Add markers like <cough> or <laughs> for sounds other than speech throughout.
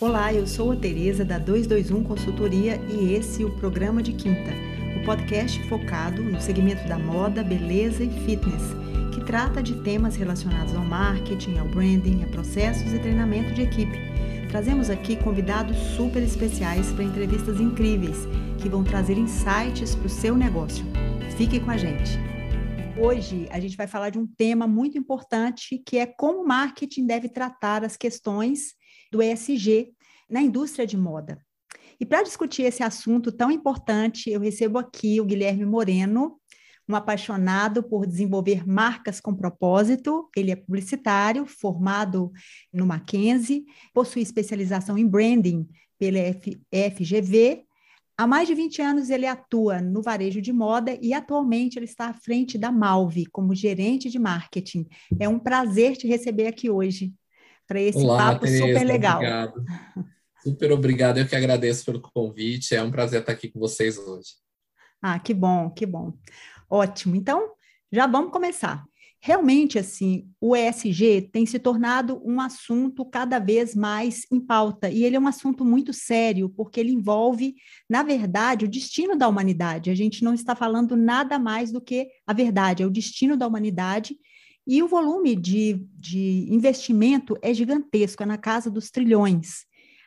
Olá, eu sou a Tereza da 221 Consultoria e esse é o programa de quinta, o podcast focado no segmento da moda, beleza e fitness, que trata de temas relacionados ao marketing, ao branding, a processos e treinamento de equipe. Trazemos aqui convidados super especiais para entrevistas incríveis que vão trazer insights para o seu negócio. Fique com a gente. Hoje a gente vai falar de um tema muito importante que é como o marketing deve tratar as questões do ESG na indústria de moda. E para discutir esse assunto tão importante, eu recebo aqui o Guilherme Moreno, um apaixonado por desenvolver marcas com propósito. Ele é publicitário, formado no Mackenzie, possui especialização em branding pela FGV. Há mais de 20 anos ele atua no varejo de moda e atualmente ele está à frente da Malve como gerente de marketing. É um prazer te receber aqui hoje para esse Olá, papo Tereza, super legal. Obrigado. Super obrigado, eu que agradeço pelo convite. É um prazer estar aqui com vocês hoje. Ah, que bom, que bom. Ótimo. Então, já vamos começar. Realmente, assim, o ESG tem se tornado um assunto cada vez mais em pauta, e ele é um assunto muito sério, porque ele envolve, na verdade, o destino da humanidade. A gente não está falando nada mais do que a verdade, é o destino da humanidade, e o volume de, de investimento é gigantesco, é na casa dos trilhões.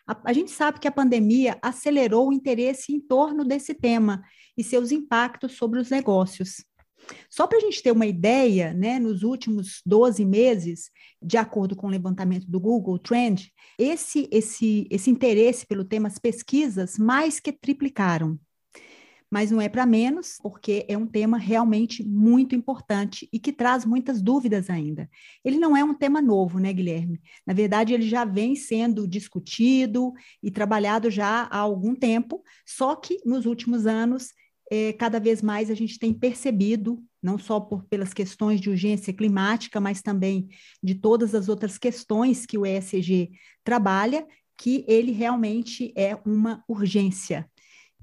A, a, gente sabe que a pandemia acelerou o interesse em torno desse tema e seus impactos sobre os negócios. Só para a gente ter uma ideia, né, nos últimos 12 meses, de acordo com o levantamento do Google Trend, esse, esse, esse interesse pelo tema, as pesquisas mais que triplicaram mas não é para menos, porque é um tema realmente muito importante e que traz muitas dúvidas ainda. Ele não é um tema novo, né, Guilherme? Na verdade, ele já vem sendo discutido e trabalhado já há algum tempo, só que nos últimos anos, é, cada vez mais a gente tem percebido, não só por, pelas questões de urgência climática, mas também de todas as outras questões que o ESG trabalha, que ele realmente é uma urgência.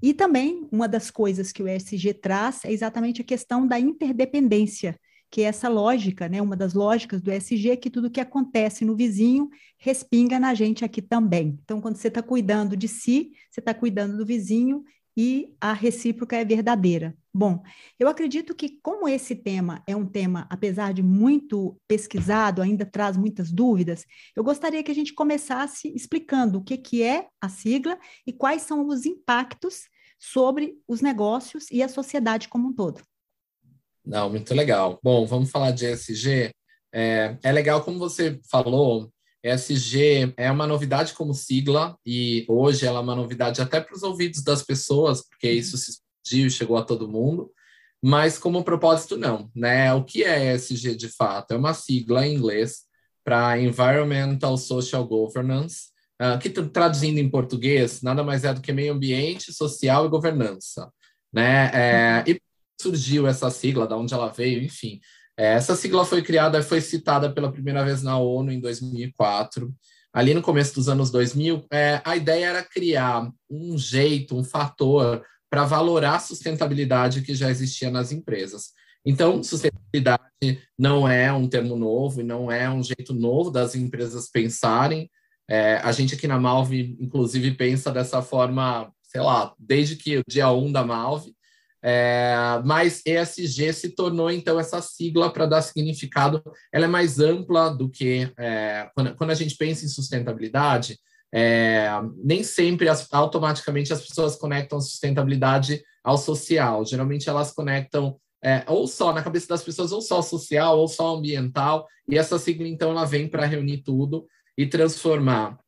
E também uma das coisas que o ESG traz é exatamente a questão da interdependência, que é essa lógica, né? Uma das lógicas do ESG é que tudo que acontece no vizinho respinga na gente aqui também. Então, quando você está cuidando de si, você está cuidando do vizinho e a recíproca é verdadeira. Bom, eu acredito que, como esse tema é um tema, apesar de muito pesquisado, ainda traz muitas dúvidas, eu gostaria que a gente começasse explicando o que, que é a sigla e quais são os impactos sobre os negócios e a sociedade como um todo. Não, muito legal. Bom, vamos falar de ESG. É, é legal, como você falou, ESG é uma novidade como sigla e hoje ela é uma novidade até para os ouvidos das pessoas, porque isso se explodiu e chegou a todo mundo, mas como propósito não, né? O que é ESG de fato? É uma sigla em inglês para Environmental Social Governance, uh, que traduzindo em português nada mais é do que meio ambiente, social e governança, né? É, e surgiu essa sigla, da onde ela veio, enfim. É, essa sigla foi criada, foi citada pela primeira vez na ONU em 2004. Ali no começo dos anos 2000, é, a ideia era criar um jeito, um fator para valorar a sustentabilidade que já existia nas empresas. Então, sustentabilidade não é um termo novo e não é um jeito novo das empresas pensarem. É, a gente aqui na Malve, inclusive, pensa dessa forma, sei lá, desde que o dia 1 da Malve, é, mas ESG se tornou então essa sigla para dar significado. Ela é mais ampla do que é, quando, quando, a gente pensa em sustentabilidade. É, nem sempre as, automaticamente as pessoas conectam sustentabilidade ao social. Geralmente elas conectam é, ou só na cabeça das pessoas, ou só social, ou só ambiental. E essa sigla então ela vem para reunir tudo e transformar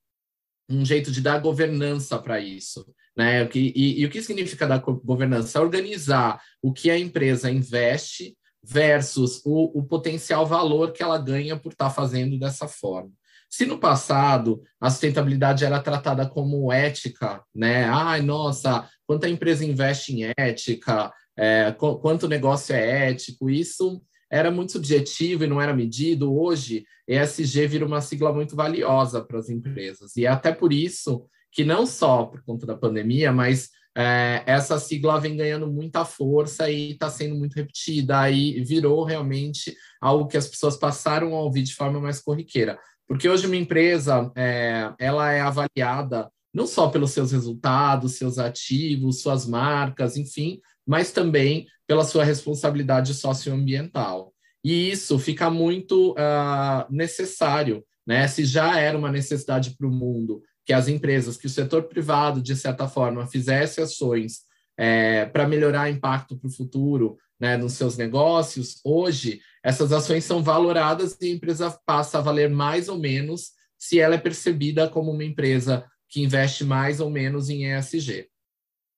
um jeito de dar governança para isso. Né? E, e, e, o que significa dar governança? Organizar o que a empresa investe versus o, o potencial valor que ela ganha por estar tá fazendo dessa forma. Se no passado a sustentabilidade era tratada como ética, né? Ai, nossa, quanto a empresa investe em ética, é, quanto o negócio é ético, isso era muito subjetivo e não era medido. Hoje, ESG vira uma sigla muito valiosa para as empresas. E é até por isso que não só por conta da pandemia, mas é, essa sigla vem ganhando muita força e está sendo muito repetida, e virou realmente algo que as pessoas passaram a ouvir de forma mais corriqueira. Porque hoje uma empresa é, ela é avaliada não só pelos seus resultados, seus ativos, suas marcas, enfim, mas também pela sua responsabilidade socioambiental. E isso fica muito uh, necessário, né? Se já era uma necessidade para o mundo que as empresas, que o setor privado, de certa forma, fizesse ações é, para melhorar o impacto para o futuro né, nos seus negócios, hoje essas ações são valoradas e a empresa passa a valer mais ou menos se ela é percebida como uma empresa que investe mais ou menos em ESG.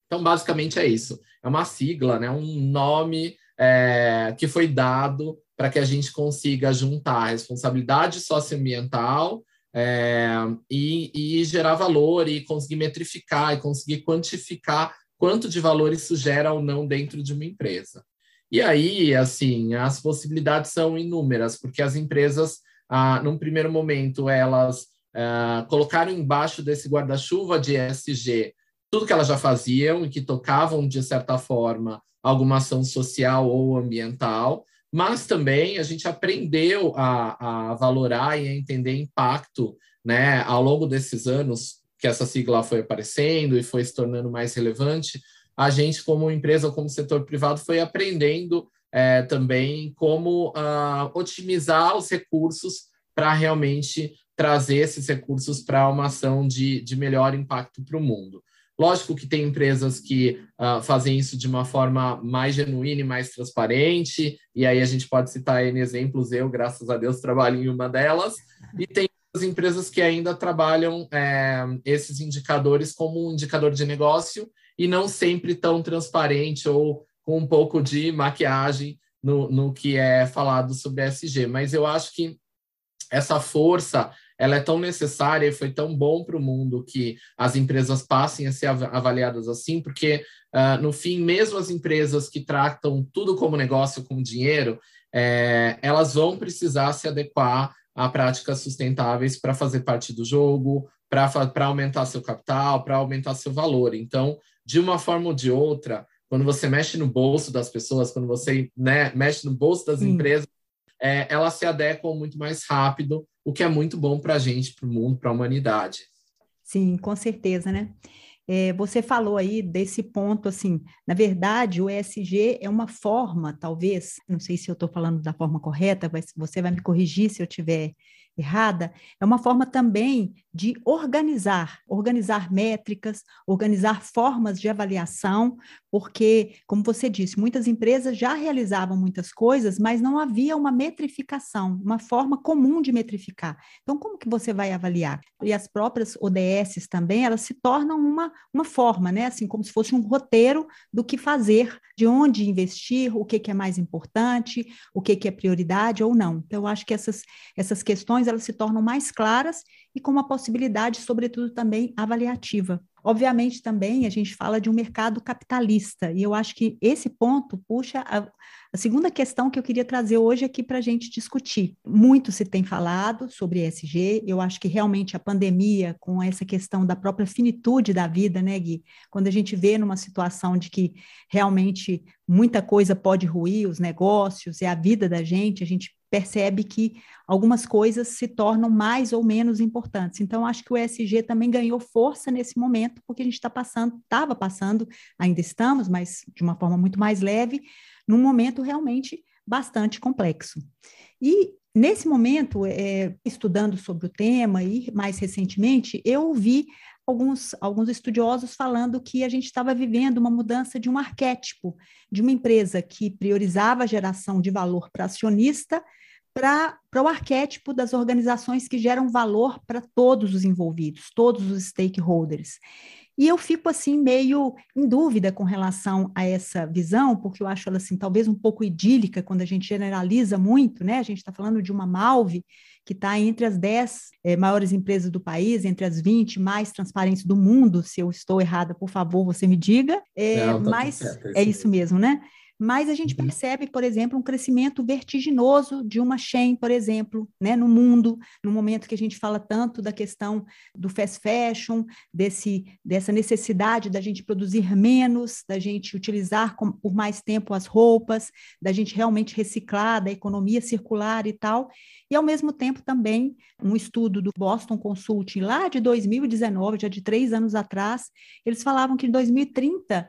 Então, basicamente é isso. É uma sigla, né, um nome é, que foi dado para que a gente consiga juntar responsabilidade socioambiental é, e, e gerar valor e conseguir metrificar e conseguir quantificar quanto de valor isso gera ou não dentro de uma empresa. E aí, assim, as possibilidades são inúmeras, porque as empresas, ah, num primeiro momento, elas ah, colocaram embaixo desse guarda-chuva de ESG tudo que elas já faziam e que tocavam, de certa forma, alguma ação social ou ambiental, mas também a gente aprendeu a, a valorar e a entender impacto né, ao longo desses anos que essa sigla foi aparecendo e foi se tornando mais relevante, a gente, como empresa, como setor privado, foi aprendendo é, também como uh, otimizar os recursos para realmente trazer esses recursos para uma ação de, de melhor impacto para o mundo. Lógico que tem empresas que uh, fazem isso de uma forma mais genuína e mais transparente, e aí a gente pode citar N exemplos, eu, graças a Deus, trabalho em uma delas, e tem as empresas que ainda trabalham é, esses indicadores como um indicador de negócio e não sempre tão transparente ou com um pouco de maquiagem no, no que é falado sobre SG. Mas eu acho que essa força ela é tão necessária e foi tão bom para o mundo que as empresas passem a ser avaliadas assim, porque uh, no fim, mesmo as empresas que tratam tudo como negócio, como dinheiro, é, elas vão precisar se adequar a práticas sustentáveis para fazer parte do jogo, para aumentar seu capital, para aumentar seu valor. Então, de uma forma ou de outra, quando você mexe no bolso das pessoas, quando você né, mexe no bolso das Sim. empresas, é, elas se adequam muito mais rápido, o que é muito bom para a gente, para o mundo, para a humanidade. Sim, com certeza, né? É, você falou aí desse ponto, assim, na verdade, o ESG é uma forma, talvez, não sei se eu estou falando da forma correta, mas você vai me corrigir se eu tiver errada, é uma forma também de organizar, organizar métricas, organizar formas de avaliação, porque, como você disse, muitas empresas já realizavam muitas coisas, mas não havia uma metrificação, uma forma comum de metrificar. Então, como que você vai avaliar? E as próprias ODSs também, elas se tornam uma, uma forma, né? Assim, como se fosse um roteiro do que fazer, de onde investir, o que, que é mais importante, o que, que é prioridade ou não. Então, eu acho que essas, essas questões, elas se tornam mais claras e com uma possibilidade, sobretudo, também avaliativa. Obviamente, também a gente fala de um mercado capitalista, e eu acho que esse ponto puxa a, a segunda questão que eu queria trazer hoje aqui para a gente discutir. Muito se tem falado sobre ESG, eu acho que realmente a pandemia, com essa questão da própria finitude da vida, né, Gui? Quando a gente vê numa situação de que realmente muita coisa pode ruir, os negócios e a vida da gente, a gente percebe que algumas coisas se tornam mais ou menos importantes. Então, acho que o ESG também ganhou força nesse momento, porque a gente está passando, estava passando, ainda estamos, mas de uma forma muito mais leve, num momento realmente bastante complexo. E nesse momento, é, estudando sobre o tema e mais recentemente, eu ouvi alguns, alguns estudiosos falando que a gente estava vivendo uma mudança de um arquétipo, de uma empresa que priorizava a geração de valor para acionista para o arquétipo das organizações que geram valor para todos os envolvidos, todos os stakeholders. E eu fico assim meio em dúvida com relação a essa visão, porque eu acho ela assim talvez um pouco idílica quando a gente generaliza muito, né? A gente está falando de uma Malve que está entre as 10 é, eh, maiores empresas do país, entre as 20 mais transparentes do mundo. Se eu estou errada, por favor, você me diga. É, Não, tá mas é isso mesmo, né? Mas a gente uhum. percebe, por exemplo, um crescimento vertiginoso de uma chain, por exemplo, né, no mundo, no momento que a gente fala tanto da questão do fast fashion, desse, dessa necessidade da gente produzir menos, da gente utilizar com, por mais tempo as roupas, da gente realmente reciclar, da economia circular e tal. E, ao mesmo tempo, também um estudo do Boston Consulting, lá de 2019, já de três anos atrás, eles falavam que em 2030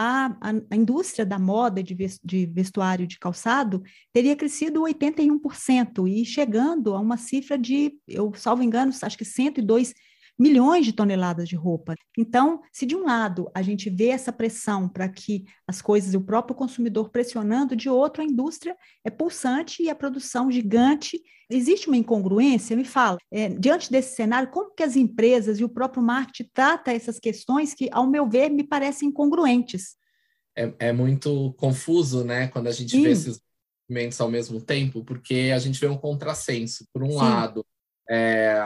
a, a, a indústria da moda de, de vestuário de calçado teria crescido 81% e chegando a uma cifra de, eu salvo engano, acho que 102 milhões de toneladas de roupa. Então, se de um lado a gente vê essa pressão para que as coisas, o próprio consumidor pressionando, de outro a indústria é pulsante e a produção gigante. Existe uma incongruência? Me fala, é, diante desse cenário, como que as empresas e o próprio marketing tratam essas questões que, ao meu ver, me parecem incongruentes? É, é muito confuso, né, quando a gente Sim. vê esses movimentos ao mesmo tempo, porque a gente vê um contrassenso. Por um Sim. lado, é,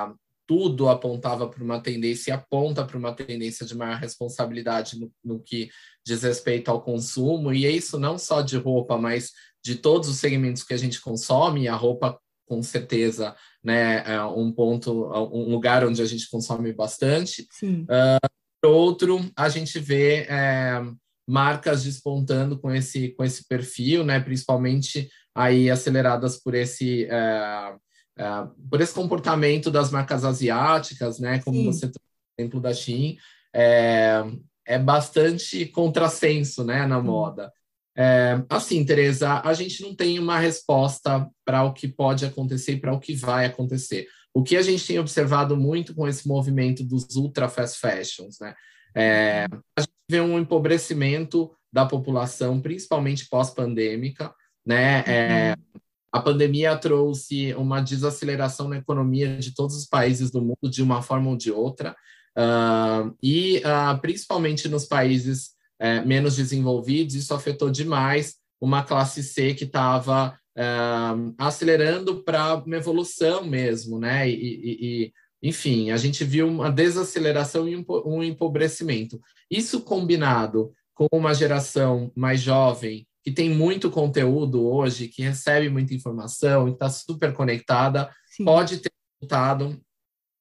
tudo apontava para uma tendência e aponta para uma tendência de maior responsabilidade no, no, que diz respeito ao consumo, e é isso não só de roupa, mas de todos os segmentos que a gente consome, a roupa com certeza né, é um ponto, um lugar onde a gente consome bastante. Sim. Uh, outro, a gente vê é, marcas despontando com esse, com esse perfil, né, principalmente aí aceleradas por esse é, é, por esse comportamento das marcas asiáticas, né, como Sim. você trouxe o exemplo da Shein, é, é bastante contrassenso, né, na moda. É, assim, Tereza, a gente não tem uma resposta para o que pode acontecer e para o que vai acontecer. O que a gente tem observado muito com esse movimento dos ultra fast fashions, né? É, a gente vê um empobrecimento da população, principalmente pós-pandêmica, né? É, uhum. A pandemia trouxe uma desaceleração na economia de todos os países do mundo, de uma forma ou de outra, uh, e uh, principalmente nos países uh, menos desenvolvidos, isso afetou demais uma classe C que estava ah, acelerando para uma evolução mesmo, né? E, e, e, enfim, a gente viu uma desaceleração e um empobrecimento. Isso combinado com uma geração mais jovem que tem muito conteúdo hoje, que recebe muita informação e está super conectada, Sim. pode ter resultado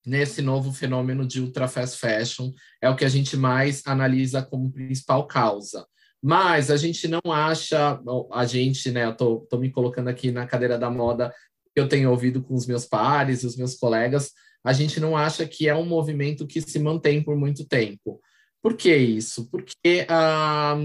nesse novo fenômeno de ultra fast fashion. É o que a gente mais analisa como principal causa. Mas a gente não acha, a gente, né, eu tô, tô me colocando aqui na cadeira da moda, que eu tenho ouvido com os meus pares, os meus colegas, a gente não acha que é um movimento que se mantém por muito tempo. Por que isso? Porque ah,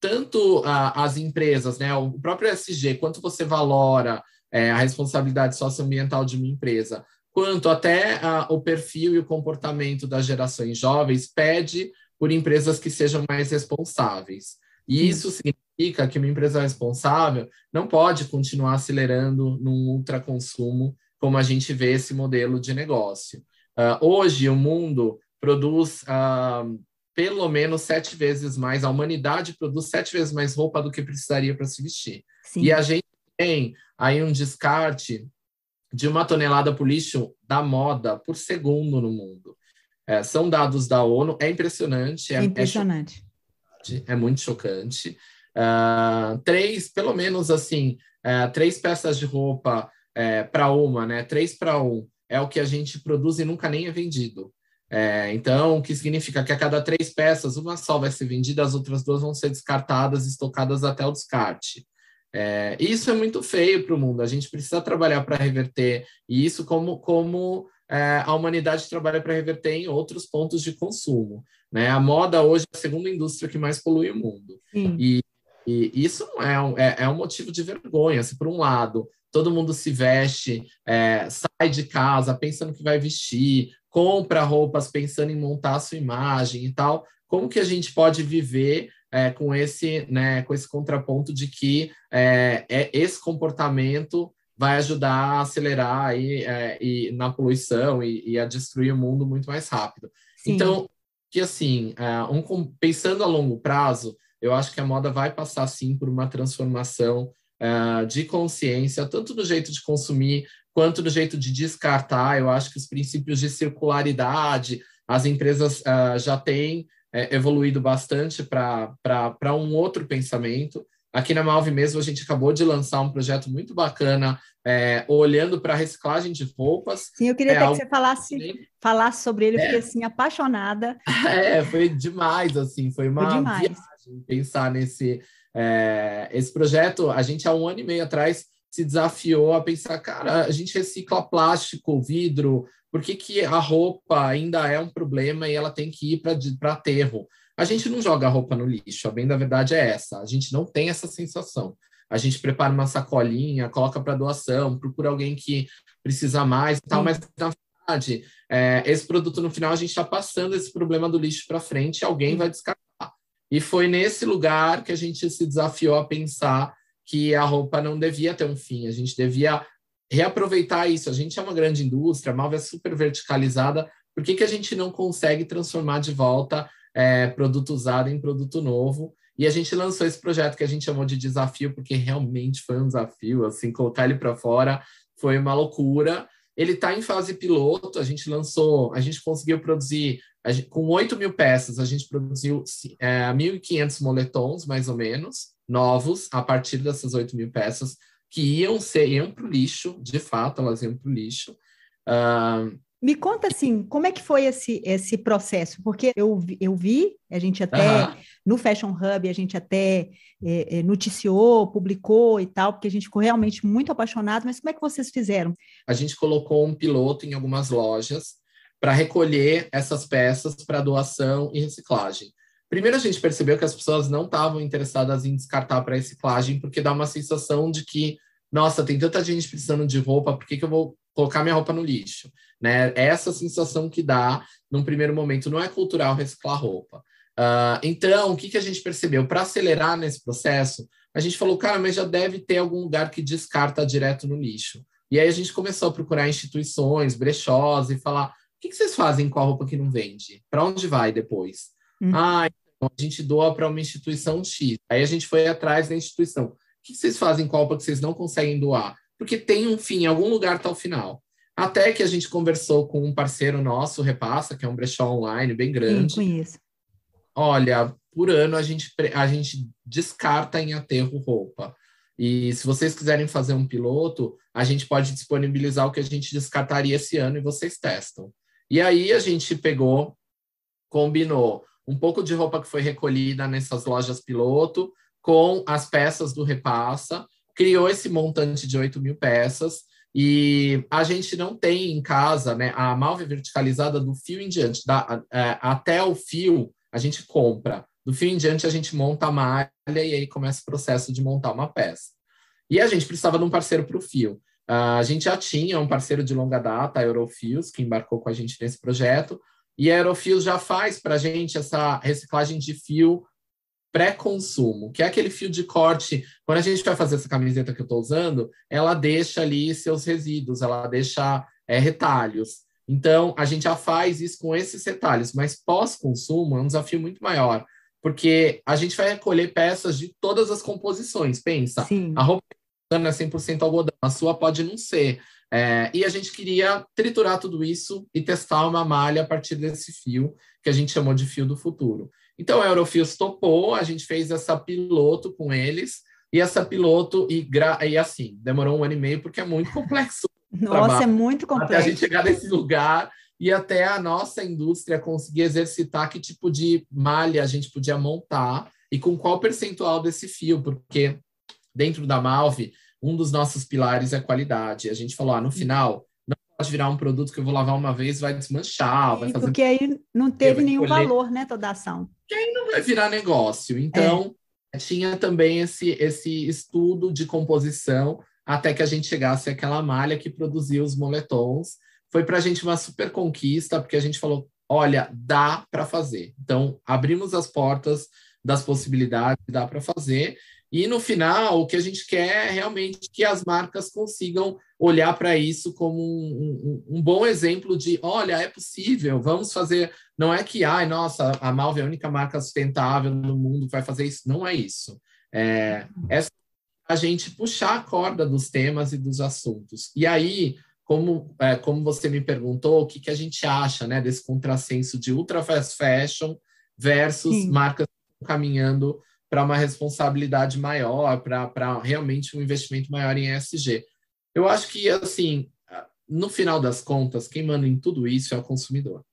tanto a, as empresas, né, o próprio SG, quanto você valora é, a responsabilidade socioambiental de uma empresa, quanto até a, o perfil e o comportamento das gerações jovens pede por empresas que sejam mais responsáveis. E isso significa que uma empresa responsável não pode continuar acelerando num ultraconsumo, como a gente vê esse modelo de negócio. Uh, hoje, o mundo produz uh, pelo menos sete vezes mais, a humanidade produz sete vezes mais roupa do que precisaria para se vestir. Sim. E a gente tem aí um descarte de uma tonelada por lixo da moda por segundo no mundo. É, são dados da ONU, é impressionante. É, é impressionante. É, é, muito chocante. Uh, três, pelo menos assim, uh, três peças de roupa uh, é, para uma, né? Três para um é o que a gente produz e nunca nem é vendido. É, então, o que significa que a cada três peças, uma só vai ser vendida, as outras duas vão ser descartadas, estocadas até o descarte. É, isso é muito feio para o mundo. A gente precisa trabalhar para reverter isso, como, como é, a humanidade trabalha para reverter em outros pontos de consumo. Né? A moda hoje é a segunda indústria que mais polui o mundo. E, e, isso é um, é, é um motivo de vergonha. Se, por um lado, todo mundo se veste, é, sai de casa pensando que vai vestir, compra roupas pensando em montar a sua imagem e tal. Como que a gente pode viver é, com esse, né, com esse contraponto de que é, é esse comportamento vai ajudar a acelerar aí, é, e na poluição e, e, a destruir o mundo muito mais rápido. Sim. Então, que assim, é, um, pensando a longo prazo, eu acho que a moda vai passar sim por uma transformação uh, de consciência, tanto do jeito de consumir quanto do jeito de descartar. Eu acho que os princípios de circularidade, as empresas uh, já têm é, evoluído bastante para um outro pensamento. Aqui na Malve mesmo, a gente acabou de lançar um projeto muito bacana, é, olhando para a reciclagem de roupas. Sim, eu queria é até que você falasse, falasse sobre ele, eu fiquei é. assim, apaixonada. <laughs> É, foi demais, assim, foi uma foi viagem pensar nesse é, esse projeto. A gente, há um ano e meio atrás, se desafiou a pensar, cara, a gente recicla plástico, vidro, por que, que a roupa ainda é um problema e ela tem que ir para aterro? A gente não joga a roupa no lixo, a bem da verdade é essa, a gente não tem essa sensação. A gente prepara uma sacolinha, coloca para doação, procura alguém que precisa mais e tal, mas na verdade, é, esse produto no final a gente está passando esse problema do lixo para frente, alguém vai descartar. E foi nesse lugar que a gente se desafiou a pensar que a roupa não devia ter um fim, a gente devia reaproveitar isso. A gente é uma grande indústria, a Malva é super verticalizada, por que, que a gente não consegue transformar de volta é, produto usado em produto novo? E a gente lançou esse projeto que a gente chamou de desafio, porque realmente foi um desafio, assim, colocar ele para fora foi uma loucura. Ele está em fase piloto, a gente lançou, a gente conseguiu produzir, gente, com 8 mil peças, a gente produziu é, 1.500 moletons, mais ou menos, novos a partir dessas 8 mil peças que iam ser iam para o lixo, de fato, elas iam para o lixo. Uh, me conta assim, como é que foi esse, esse processo? Porque eu, eu vi, a gente até, no Fashion Hub, a gente até é, é, noticiou, publicou e tal, porque a gente ficou realmente muito apaixonado, mas como é que vocês fizeram? A gente colocou um piloto em algumas lojas para recolher essas peças para doação e reciclagem. Primeiro, a gente percebeu que as pessoas não estavam interessadas em descartar para reciclagem, porque dá uma sensação de que, nossa, tem tanta gente precisando de roupa, por que, que eu vou colocar minha roupa no lixo? Né? Essa sensação que dá, num primeiro momento, não é cultural reciclar roupa. Uh, então, o que, que a gente percebeu? Para acelerar nesse processo, a gente falou, cara, mas já deve ter algum lugar que descarta direto no lixo. E aí a gente começou a procurar instituições, brechós, e falar: o que, que vocês fazem com a roupa que não vende? Para onde vai depois? Uhum. Ah, então a gente doa para uma instituição X. Aí a gente foi atrás da instituição. O que vocês fazem com a que vocês não conseguem doar? Porque tem um fim, em algum lugar está o final. Até que a gente conversou com um parceiro nosso, Repassa, que é um brechó online bem grande. Sim, conheço. Olha, por ano a gente, a gente descarta em aterro roupa. E se vocês quiserem fazer um piloto, a gente pode disponibilizar o que a gente descartaria esse ano e vocês testam. E aí a gente pegou, combinou um pouco de roupa que foi recolhida nessas lojas piloto, com as peças do Repassa, criou esse montante de 8 mil peças, e a gente não tem em casa né, a malva verticalizada do fio em diante, da, é, até o fio a gente compra. Do fio em diante a gente monta a malha e aí começa o processo de montar uma peça. E a gente precisava de um parceiro para o fio. Uh, a gente já tinha um parceiro de longa data, a Eurofios, que embarcou com a gente nesse projeto, e a Aerofios já faz para a gente essa reciclagem de fio pré-consumo, que é aquele fio de corte. Quando a gente vai fazer essa camiseta que eu estou usando, ela deixa ali seus resíduos, ela deixa é, retalhos. Então, a gente já faz isso com esses retalhos, mas pós-consumo é um desafio muito maior, porque a gente vai recolher peças de todas as composições. Pensa, Sim. a roupa é 100% algodão, a sua pode não ser. É, e a gente queria triturar tudo isso e testar uma malha a partir desse fio, que a gente chamou de fio do futuro. Então, a Eurofios topou, a gente fez essa piloto com eles, e essa piloto, e, e assim, demorou um ano e meio, porque é muito complexo. <laughs> Nossa, é muito complexo. Até a gente chegar nesse lugar e até a nossa indústria conseguir exercitar que tipo de malha a gente podia montar e com qual percentual desse fio, porque dentro da Malve um dos nossos pilares é qualidade. A gente falou, ah, no final, não pode virar um produto que eu vou lavar uma vez vai desmanchar, vai fazer... Porque aí não teve nenhum colher... valor, né, toda a ação. Que aí não vai virar negócio. Então, é. tinha também esse, esse estudo de composição até que a gente chegasse àquela malha que produzia os moletons. Foi para a gente uma super conquista, porque a gente falou, olha, dá para fazer. Então, abrimos as portas das possibilidades, dá para fazer. E no final, o que a gente quer é realmente que as marcas consigam olhar para isso como um, um, um, bom exemplo de, olha, é possível, vamos fazer. Não é que, ai, nossa, a Malve é a única marca sustentável no mundo que vai fazer isso. Não é isso. É, é a gente puxar a corda dos temas e dos assuntos. E aí, como, é, como você me perguntou, o que, que a gente acha né, desse contrassenso de ultra fast fashion versus Sim. marcas caminhando para uma responsabilidade maior, para realmente um investimento maior em ESG. Eu acho que, assim, no final das contas, quem manda em tudo isso é o consumidor.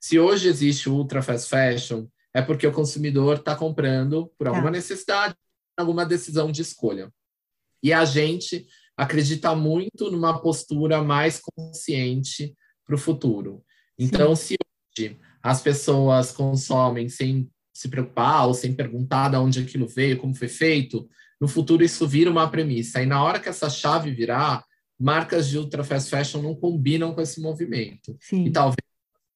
Se hoje existe o ultra fast fashion, é porque o consumidor está comprando por alguma tá. necessidade, alguma decisão de escolha. E a gente acredita muito numa postura mais consciente para o futuro. Então, Sim. se hoje as pessoas consomem sem se preocupar ou sem perguntar de onde aquilo veio, como foi feito, no futuro isso vira uma premissa. E na hora que essa chave virar, marcas de ultra fast fashion não combinam com esse movimento. Sim. E talvez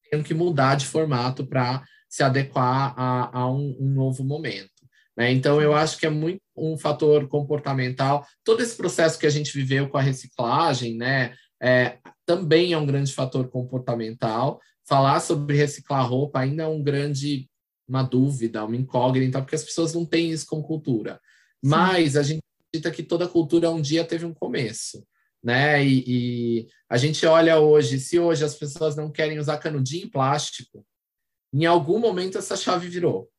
tenham que mudar de formato para se adequar a, a um, um, novo momento. Né? Então, eu acho que é muito um fator comportamental. Todo esse processo que a gente viveu com a reciclagem, né, é, também é um grande fator comportamental. Falar sobre reciclar roupa ainda é um grande uma dúvida, uma incógnita, porque as pessoas não têm isso com cultura. Sim. Mas a gente acredita que toda cultura um dia teve um começo, né? E, e, a gente olha hoje, se hoje as pessoas não querem usar canudinho plástico, em algum momento essa chave virou,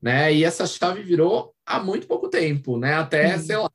né? E essa chave virou há muito pouco tempo, né? Até, sei lá,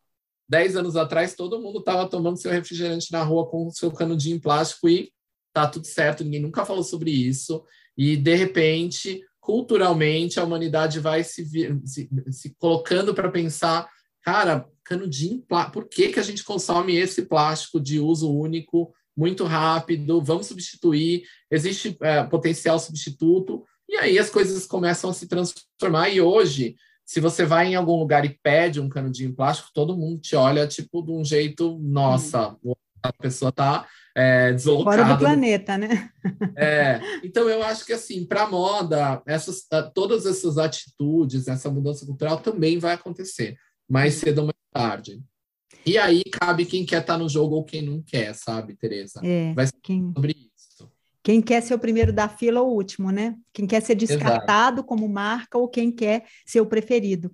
10 anos atrás, todo mundo estava tomando seu refrigerante na rua com seu canudinho plástico e tá tudo certo, ninguém nunca falou sobre isso. E, de repente, culturalmente a humanidade vai se, se, se colocando para pensar, cara, canudinho, por que, que a gente consome esse plástico de uso único muito rápido? Vamos substituir, existe é, potencial substituto, e aí as coisas começam a se transformar. E hoje, se você vai em algum lugar e pede um canudinho plástico, todo mundo te olha tipo de um jeito, nossa, hum. a pessoa está é, deslocada. Fora do planeta, né? É, então eu acho que assim, para moda, essas, todas essas atitudes, essa mudança cultural também vai acontecer, mais cedo ou mais tarde. E aí cabe quem quer estar tá no jogo ou quem não quer, sabe, Tereza? É, vai ser quem... sobre isso. Quem quer ser o primeiro da fila ou o último, né? Quem quer ser descartado Exato. como marca ou quem quer ser o preferido.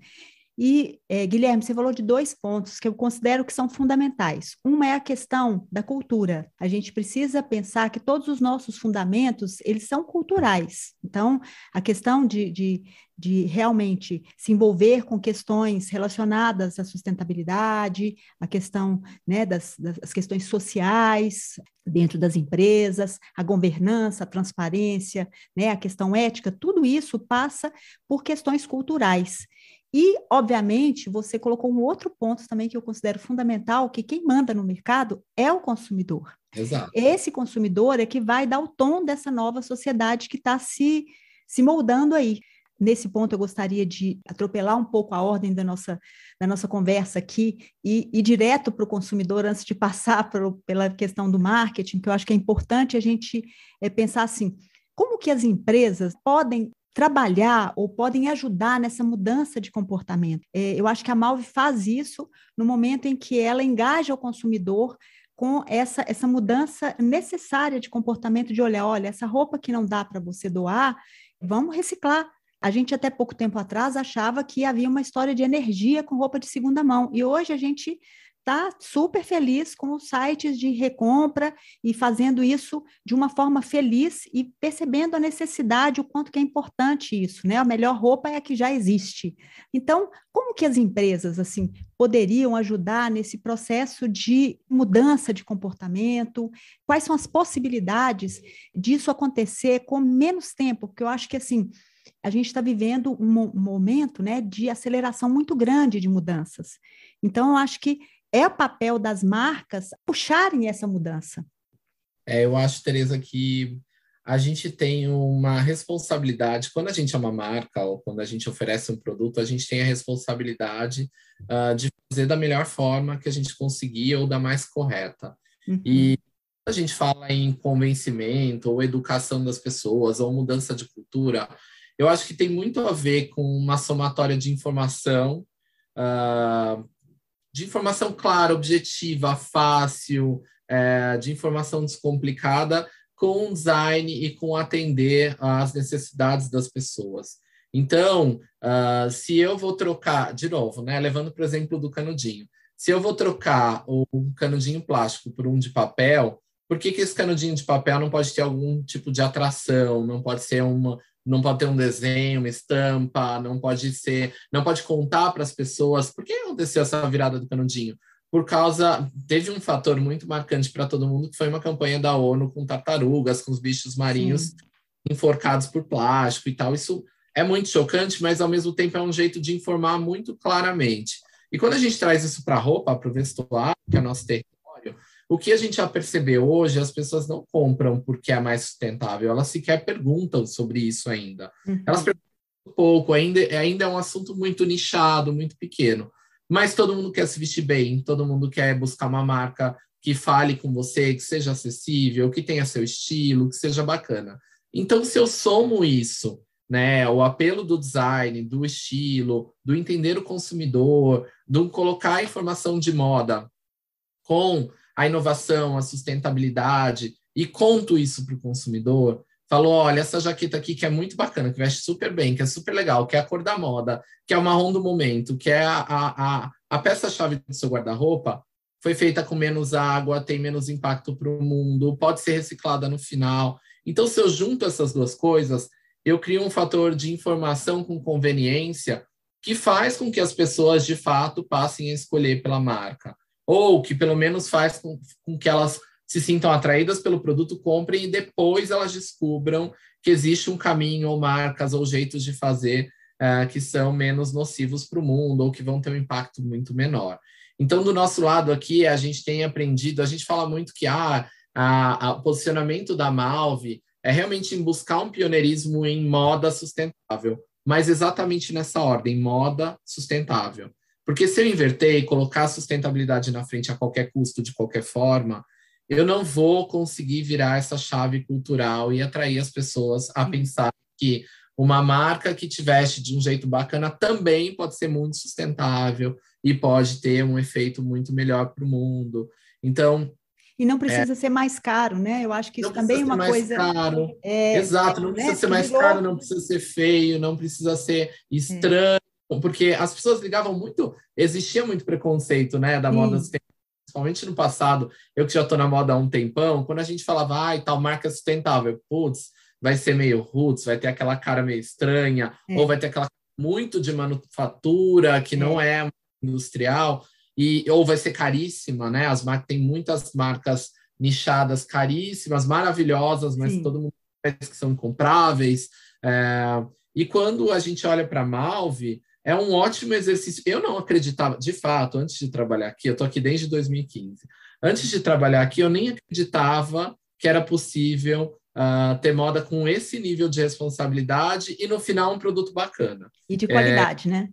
E, é, Guilherme, você falou de dois pontos que eu considero que são fundamentais. Uma é a questão da cultura. A gente precisa pensar que todos os nossos fundamentos, eles são culturais. Então, a questão de, de, de realmente se envolver com questões relacionadas à sustentabilidade, a questão né, das, das questões sociais dentro das empresas, a governança, a transparência, né, a questão ética, tudo isso passa por questões culturais. E, obviamente, você colocou um outro ponto também que eu considero fundamental, que quem manda no mercado é o consumidor. Exato. Esse consumidor é que vai dar o tom dessa nova sociedade que está se, se moldando aí. Nesse ponto, eu gostaria de atropelar um pouco a ordem da nossa, da nossa conversa aqui e ir direto para o consumidor antes de passar pro, pela questão do marketing, que eu acho que é importante a gente é, pensar assim, como que as empresas podem trabalhar ou podem ajudar nessa mudança de comportamento. É, eu acho que a Malve faz isso no momento em que ela engaja o consumidor com essa, essa mudança necessária de comportamento de olhar, olha, essa roupa que não dá para você doar, vamos reciclar. A gente até pouco tempo atrás achava que havia uma história de energia com roupa de segunda mão, e hoje a gente está super feliz com os sites de recompra e fazendo isso de uma forma feliz e percebendo a necessidade, o quanto que é importante isso, né? A melhor roupa é a que já existe. Então, como que as empresas assim poderiam ajudar nesse processo de mudança de comportamento? Quais são as possibilidades disso acontecer com menos tempo? Porque eu acho que assim a gente está vivendo um momento né, de aceleração muito grande de mudanças. Então, eu acho que é o papel das marcas puxarem essa mudança. É, eu acho, Tereza, que a gente tem uma responsabilidade, quando a gente é uma marca ou quando a gente oferece um produto, a gente tem a responsabilidade uh, de fazer da melhor forma que a gente conseguir ou da mais correta. Uhum. E quando a gente fala em convencimento ou educação das pessoas ou mudança de cultura, eu acho que tem muito a ver com uma somatória de informação uh, de informação clara, objetiva, fácil, é, de informação descomplicada, com design e com atender às necessidades das pessoas. Então, uh, se eu vou trocar, de novo, né, levando para o exemplo do canudinho, se eu vou trocar o canudinho plástico por um de papel, por que, que esse canudinho de papel não pode ter algum tipo de atração, não pode ser uma, não pode ter um desenho, uma estampa, não pode ser, não pode contar para as pessoas por que aconteceu essa virada do canudinho. Por causa, teve um fator muito marcante para todo mundo, que foi uma campanha da ONU com tartarugas, com os bichos marinhos Sim. enforcados por plástico e tal. Isso é muito chocante, mas ao mesmo tempo é um jeito de informar muito claramente. E quando a gente traz isso para a roupa, para o vestuário, que é o nosso território, o que a gente já percebeu hoje, as pessoas não compram porque é mais sustentável, elas sequer perguntam sobre isso ainda. Uhum. Elas perguntam um pouco, ainda, ainda é um assunto muito nichado, muito pequeno. Mas todo mundo quer se vestir bem, todo mundo quer buscar uma marca que fale com você, que seja acessível, que tenha seu estilo, que seja bacana. Então, se eu somo isso, né, o apelo do design, do estilo, do entender o consumidor, do colocar a informação de moda com a inovação, a sustentabilidade, e conto isso para o consumidor, falou: olha, essa jaqueta aqui que é muito bacana, que veste super bem, que é super legal, que é a cor da moda, que é o marrom do momento, que é a, a, a peça-chave do seu guarda-roupa, foi feita com menos água, tem menos impacto para o mundo, pode ser reciclada no final. Então, se eu junto essas duas coisas, eu crio um fator de informação com conveniência que faz com que as pessoas, de fato, passem a escolher pela marca ou que pelo menos faz com, com que elas se sintam atraídas pelo produto, comprem e depois elas descubram que existe um caminho ou marcas ou jeitos de fazer uh, que são menos nocivos para o mundo ou que vão ter um impacto muito menor. Então, do nosso lado aqui, a gente tem aprendido, a gente fala muito que ah, a, o posicionamento da Malve é realmente em buscar um pioneirismo em moda sustentável, mas exatamente nessa ordem, moda sustentável. Porque se eu inverter e colocar a sustentabilidade na frente a qualquer custo, de qualquer forma, eu não vou conseguir virar essa chave cultural e atrair as pessoas a pensar que uma marca que te veste de um jeito bacana também pode ser muito sustentável e pode ter um efeito muito melhor para o mundo. Então. E não precisa é, ser mais caro, né? Eu acho que isso também é uma coisa. Caro. É, Exato, não né? precisa ser mais caro, não precisa ser feio, não precisa ser estranho porque as pessoas ligavam muito, existia muito preconceito, né, da moda sustentável, principalmente no passado. Eu que já estou na moda há um tempão, quando a gente falava, ai, tal marca sustentável, putz, vai ser meio roots, vai ter aquela cara meio estranha, é. ou vai ter aquela muito de manufatura que é. não é industrial, e ou vai ser caríssima, né? As marcas tem muitas marcas nichadas caríssimas, maravilhosas, mas Sim. todo mundo pensa que são incompráveis. É, e quando a gente olha para a Malve, é um ótimo exercício. Eu não acreditava, de fato, antes de trabalhar aqui, eu estou aqui desde 2015. Antes de trabalhar aqui, eu nem acreditava que era possível uh, ter moda com esse nível de responsabilidade e, no final, um produto bacana. E de qualidade, é, né?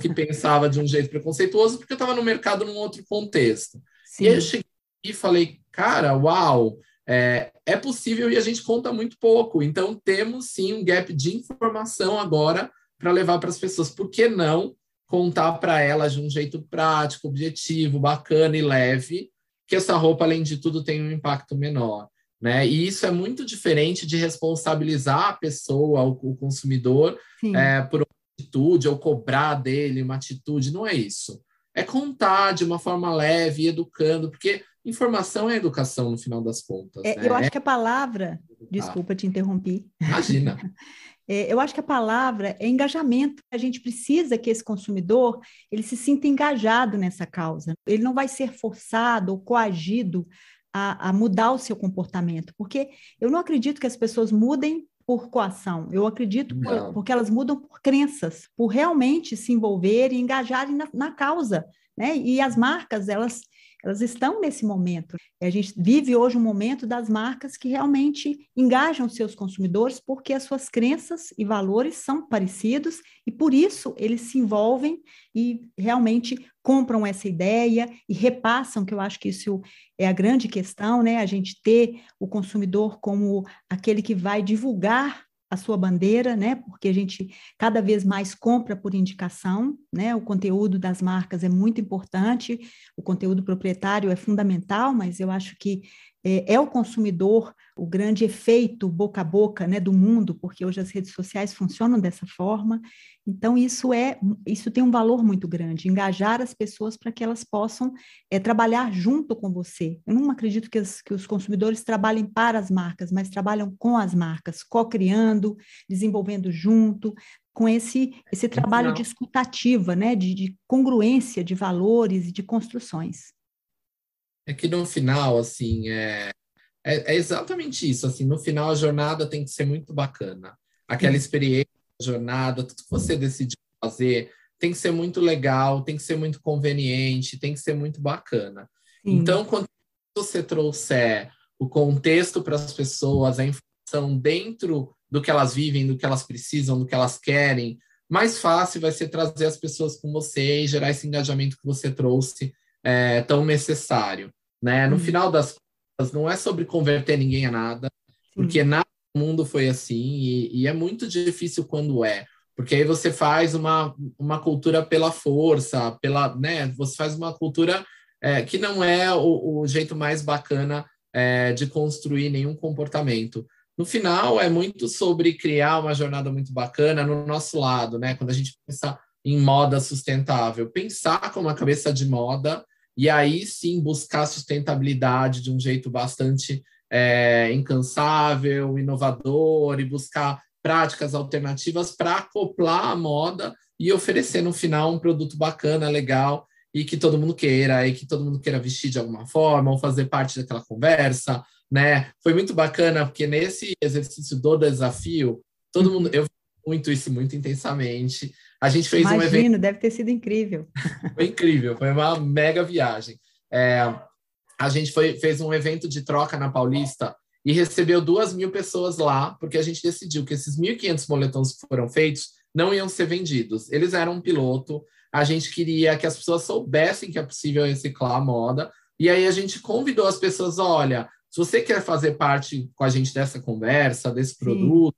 que pensava de um jeito preconceituoso, porque eu estava no mercado num outro contexto. Sim. E aí eu cheguei e falei, cara, uau, é, é possível e a gente conta muito pouco. Então, temos sim um gap de informação agora para levar para as pessoas. Por que não contar para elas de um jeito prático, objetivo, bacana e leve, que essa roupa, além de tudo, tem um impacto menor? Né? E isso é muito diferente de responsabilizar a pessoa, o, consumidor, é, por uma atitude ou cobrar dele uma atitude. Não é isso. É contar de uma forma leve, educando, porque informação é educação no final das contas. É, né? Eu acho que a palavra, desculpa te interromper. Imagina. <laughs> É, eu acho que a palavra é engajamento. A gente precisa que esse consumidor ele se sinta engajado nessa causa. Ele não vai ser forçado ou coagido a, a mudar o seu comportamento, porque eu não acredito que as pessoas mudem por coação. Eu acredito por, porque elas mudam por crenças, por realmente se envolverem e engajarem na, na causa. Né? E as marcas, elas elas estão nesse momento. A gente vive hoje um momento das marcas que realmente engajam seus consumidores porque as suas crenças e valores são parecidos e por isso eles se envolvem e realmente compram essa ideia e repassam, que eu acho que isso é a grande questão, né? A gente ter o consumidor como aquele que vai divulgar a sua bandeira, né? Porque a gente cada vez mais compra por indicação, né? O conteúdo das marcas é muito importante, o conteúdo proprietário é fundamental, mas eu acho que é, é, o consumidor o grande efeito boca a boca né, do mundo, porque hoje as redes sociais funcionam dessa forma. Então, isso é isso tem um valor muito grande, engajar as pessoas para que elas possam é, trabalhar junto com você. Eu não acredito que, as, que os consumidores trabalhem para as marcas, mas trabalham com as marcas, co-criando, desenvolvendo junto, com esse, esse trabalho não. de escutativa, né, de, de congruência de valores e de construções. É que no final, assim, é, é, é, exatamente isso. Assim, no final, a jornada tem que ser muito bacana. Aquela Sim. experiência, a jornada, tudo que você decidiu fazer, tem que ser muito legal, tem que ser muito conveniente, tem que ser muito bacana. Sim. Então, quando você trouxer o contexto para as pessoas, a informação dentro do que elas vivem, do que elas precisam, do que elas querem, mais fácil vai ser trazer as pessoas com você e gerar esse engajamento que você trouxe é, tão necessário. Né? No uhum. final das contas, não é sobre converter ninguém a nada, porque nada no mundo foi assim, e, e, é muito difícil quando é, porque aí você faz uma, uma cultura pela força, pela, né? Você faz uma cultura é, que não é o, o jeito mais bacana é, de construir nenhum comportamento. No final, é muito sobre criar uma jornada muito bacana no nosso lado, né? Quando a gente pensa em moda sustentável, pensar com uma cabeça de moda e aí sim buscar sustentabilidade de um jeito bastante é, incansável, inovador e buscar práticas alternativas para acoplar a moda e oferecer no final um produto bacana, legal e que todo mundo queira, e que todo mundo queira vestir de alguma forma ou fazer parte daquela conversa, né? Foi muito bacana porque nesse exercício do desafio, todo mundo eu muito isso muito intensamente. A gente fez Imagino, um evento. deve ter sido incrível. <laughs> Foi incrível, foi uma mega viagem. É, a gente foi, fez um evento de troca na Paulista e recebeu duas mil pessoas lá, porque a gente decidiu que esses 1.500 moletons que foram feitos não iam ser vendidos. Eles eram um piloto, a gente queria que as pessoas soubessem que é possível reciclar a moda, e aí a gente convidou as pessoas: olha, se você quer fazer parte com a gente dessa conversa, desse produto,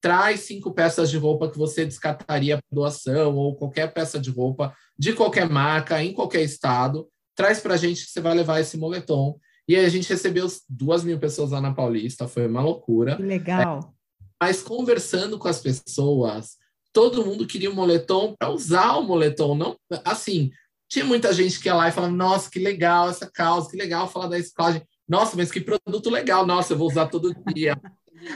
traz cinco peças de roupa que você descartaria para doação, ou qualquer peça de roupa de qualquer marca, em qualquer estado, traz para a gente que você vai levar esse moletom. E aí a gente recebeu duas mil pessoas lá na Paulista, foi uma loucura. Que legal. É, mas conversando com as pessoas, todo mundo queria um moletom para usar o moletom, não assim. Tinha muita gente que ia lá e falava: Nossa, que legal essa causa, que legal falar da reciclagem. Nossa, mas que produto legal! Nossa, eu vou usar todo dia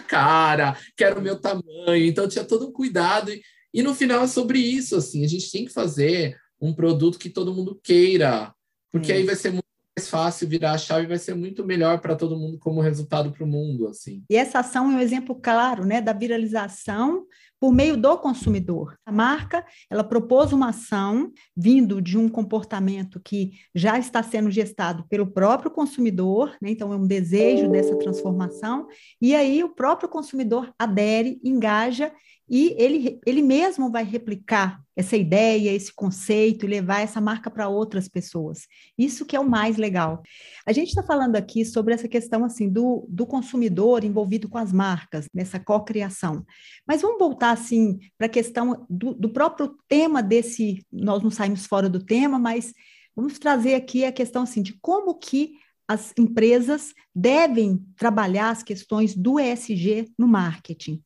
cara, quero o meu tamanho. Então tinha todo um cuidado. E, e no final é sobre isso, assim, a gente tem que fazer um produto que todo mundo queira, porque aí vai ser muito mais fácil virar a chave, vai ser muito melhor para todo mundo como resultado para o mundo, assim. E essa ação é um exemplo claro, né, da viralização por meio do consumidor. A marca, ela propôs uma ação vindo de um comportamento que já está sendo gestado pelo próprio consumidor, né? então é um desejo dessa transformação, e aí o próprio consumidor adere, engaja e ele, ele mesmo vai replicar essa ideia, esse conceito e levar essa marca para outras pessoas. Isso que é o mais legal. A gente está falando aqui sobre essa questão assim do, do consumidor envolvido com as marcas, nessa cocriação. Mas vamos voltar assim para a questão do, do próprio tema desse. Nós não saímos fora do tema, mas vamos trazer aqui a questão assim de como que as empresas devem trabalhar as questões do ESG no marketing.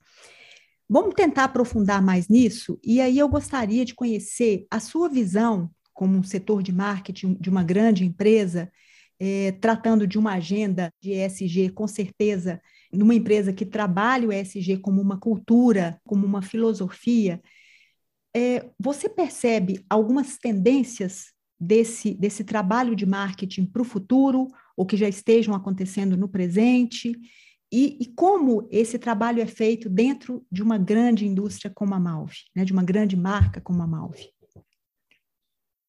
Vamos tentar aprofundar mais nisso? E aí eu gostaria de conhecer a sua visão como um setor de marketing de uma grande empresa, é, tratando de uma agenda de ESG, com certeza, numa empresa que trabalha o ESG como uma cultura, como uma filosofia, é, você percebe algumas tendências desse, desse trabalho de marketing para o futuro, ou que já estejam acontecendo no presente? E, e, como esse trabalho é feito dentro de uma grande indústria como a Malve, né, de uma grande marca como a Malve?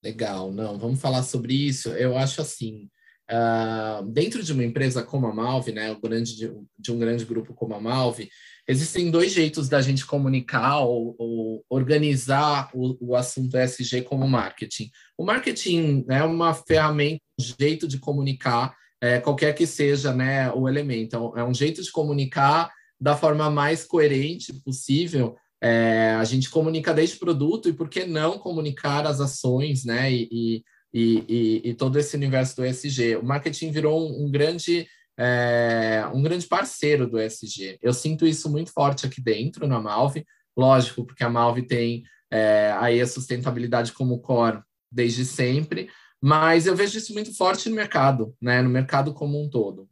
Legal, não, vamos falar sobre isso. Eu acho assim, uh, dentro de uma empresa como a Malve, né, o grande, de, um grande grupo como a Malve, existem dois jeitos da gente comunicar ou, ou organizar o, o, assunto SG como marketing. O marketing é uma ferramenta, um jeito de comunicar é, qualquer que seja né, o elemento. É um jeito de comunicar da forma mais coerente possível. É, a gente comunica desde produto e por que não comunicar as ações, né? E, e, e, e todo esse universo do ESG. O marketing virou um, um grande é, um grande parceiro do ESG. Eu sinto isso muito forte aqui dentro na Malve, lógico, porque a Malve tem é, aí a sustentabilidade como core desde sempre, mas eu vejo isso muito forte no mercado, né, no mercado como um todo.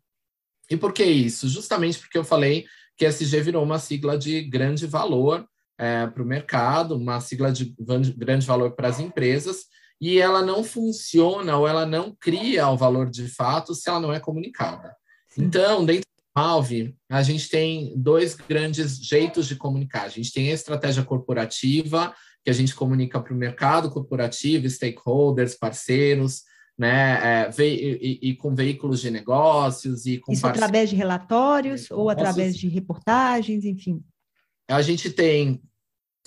E por que isso? Justamente porque eu falei que ESG virou uma sigla de grande valor é, para o mercado, uma sigla de grande valor para as empresas, e ela não funciona ou ela não cria o valor de fato se ela não é comunicada. Então, dentro do Malve, a gente tem dois grandes jeitos de comunicar. A gente tem a estratégia corporativa, que a gente comunica para o mercado corporativo, stakeholders, parceiros, né, é, e, e, com veículos de negócios e com Isso através de relatórios ou através de reportagens, enfim. A gente tem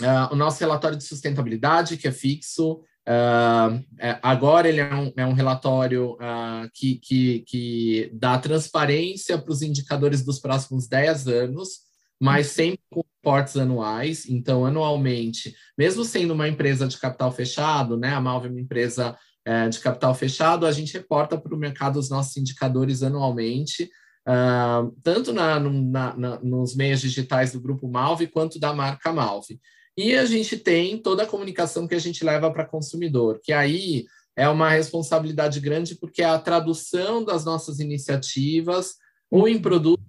uh, o nosso relatório de sustentabilidade, que é fixo. Uh, agora ele é um, é um relatório uh, que, que, que dá transparência para os indicadores dos próximos 10 anos, mas sempre com reportes anuais. Então, anualmente, mesmo sendo uma empresa de capital fechado, né, a Malve é uma empresa é, de capital fechado, a gente reporta para o mercado os nossos indicadores anualmente, uh, tanto na, na, na, nos meios digitais do Grupo Malve quanto da marca Malve. E a gente tem toda a comunicação que a gente leva para consumidor, que aí é uma responsabilidade grande, porque é a tradução das nossas iniciativas ou em produtos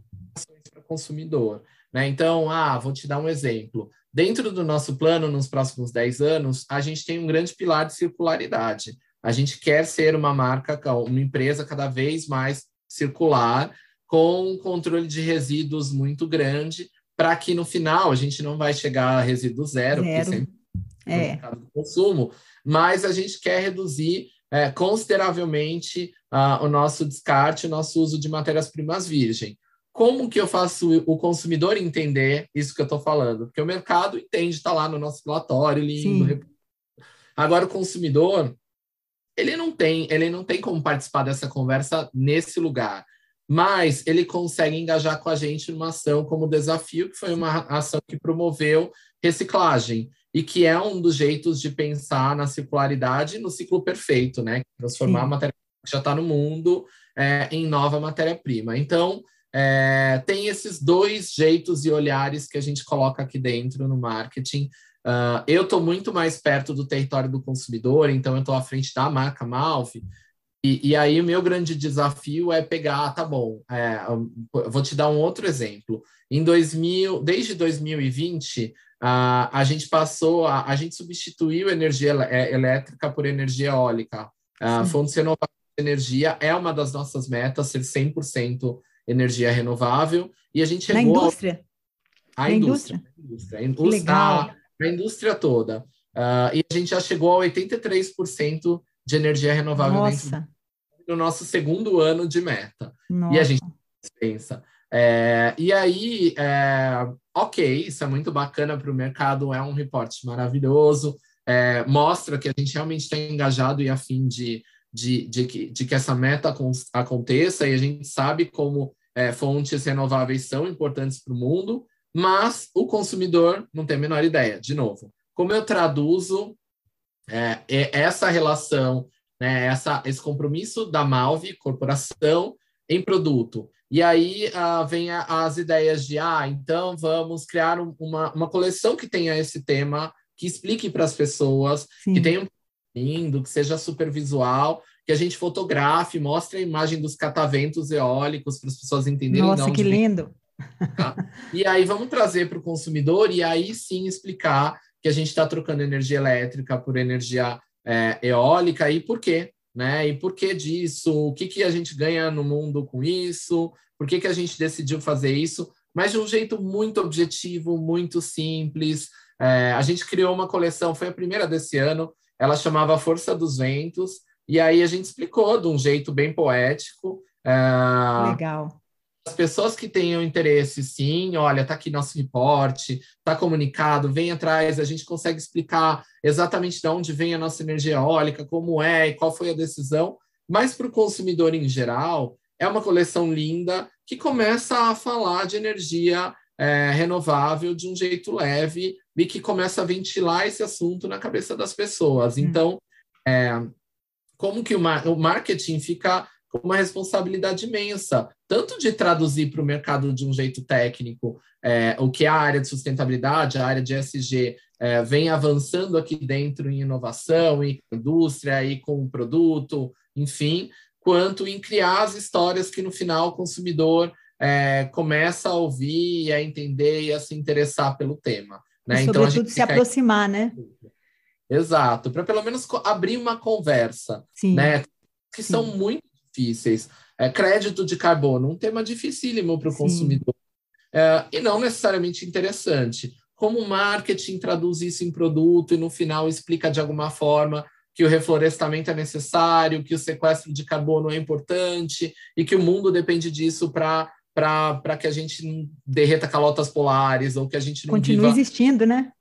para consumidor. Né? Então, ah, vou te dar um exemplo. Dentro do nosso plano, nos próximos 10 anos, a gente tem um grande pilar de circularidade. A gente quer ser uma marca, uma empresa cada vez mais circular, com um controle de resíduos muito grande, para que no final a gente não vai chegar a resíduo zero, zero. porque sempre é do consumo, mas a gente quer reduzir é, consideravelmente uh, o nosso descarte, o nosso uso de matérias-primas virgem. Como que eu faço o consumidor entender isso que eu estou falando? Porque o mercado entende, está lá no nosso relatório, lindo. Sim. Agora, o consumidor, ele não tem, ele não tem como participar dessa conversa nesse lugar, mas ele consegue engajar com a gente numa ação como desafio, que foi uma ação que promoveu reciclagem e que é um dos jeitos de pensar na circularidade no ciclo perfeito, né? Transformar Sim. a matéria que já está no mundo é, em nova matéria-prima. Então, é, tem esses dois jeitos e olhares que a gente coloca aqui dentro no marketing Uh, eu estou muito mais perto do território do consumidor, então eu estou à frente da marca Malve, e, e, aí o meu grande desafio é pegar, tá bom, é, vou te dar um outro exemplo. Em 2000, desde 2020, uh, a gente passou, a, a gente substituiu energia é, elétrica por energia eólica. Uh, fontes renováveis de energia é uma das nossas metas, ser 100% energia renovável, e a gente chegou... Na indústria? A, a indústria. indústria. A indústria. A indústria Legal a indústria toda. Uh, e a gente já chegou a 83% de energia renovável Nossa. do nosso segundo ano de meta. Nossa. E a gente pensa. É, e aí, é, ok, isso é muito bacana para o mercado, é um reporte maravilhoso, é, mostra que a gente realmente está engajado e a fim de, de, de, que, de que essa meta aconteça, e a gente sabe como é, fontes renováveis são importantes para o mundo, mas o consumidor não tem a menor ideia. De novo, como eu traduzo é, essa relação, né, essa, esse compromisso da Malve, corporação, em produto? E aí uh, vem a, as ideias de, ah, então vamos criar um, uma, uma coleção que tenha esse tema, que explique para as pessoas, Sim. que tenha um lindo, que seja super visual, que a gente fotografe, mostre a imagem dos cataventos eólicos para as pessoas entenderem. Nossa, que lindo! Tá? E aí vamos trazer para o consumidor e aí sim explicar que a gente está trocando energia elétrica por energia é, eólica e por quê, né? E por que disso? O que, que a gente ganha no mundo com isso? Por que, que a gente decidiu fazer isso? Mas de um jeito muito objetivo, muito simples. É, a gente criou uma coleção, foi a primeira desse ano, ela chamava Força dos Ventos, e aí a gente explicou de um jeito bem poético. É, Legal as pessoas que tenham interesse, sim, olha, está aqui nosso reporte, está comunicado, vem atrás, a gente consegue explicar exatamente de onde vem a nossa energia eólica, como é e qual foi a decisão, mas para o consumidor em geral, é uma coleção linda que começa a falar de energia é, renovável de um jeito leve e que começa a ventilar esse assunto na cabeça das pessoas. Hum. Então, é, como que o, mar o marketing fica com uma responsabilidade imensa, tanto de traduzir para o mercado de um jeito técnico é, o que a área de sustentabilidade, a área de SG, é, vem avançando aqui dentro em inovação, em indústria, e com o produto, enfim, quanto em criar as histórias que no final o consumidor é, começa a ouvir, e a entender e a se interessar pelo tema. Né? E, então, a gente se aproximar, né? Exato, para pelo menos abrir uma conversa, Sim. né? Que Sim. são muito difíceis. É, crédito de carbono, um tema dificílimo para o consumidor. É, e não necessariamente interessante. Como o marketing traduz isso em produto e no final explica de alguma forma que o reflorestamento é necessário, que o sequestro de carbono é importante e que o mundo depende disso para para que a gente não derreta calotas polares ou que a gente não continue viva... existindo, né?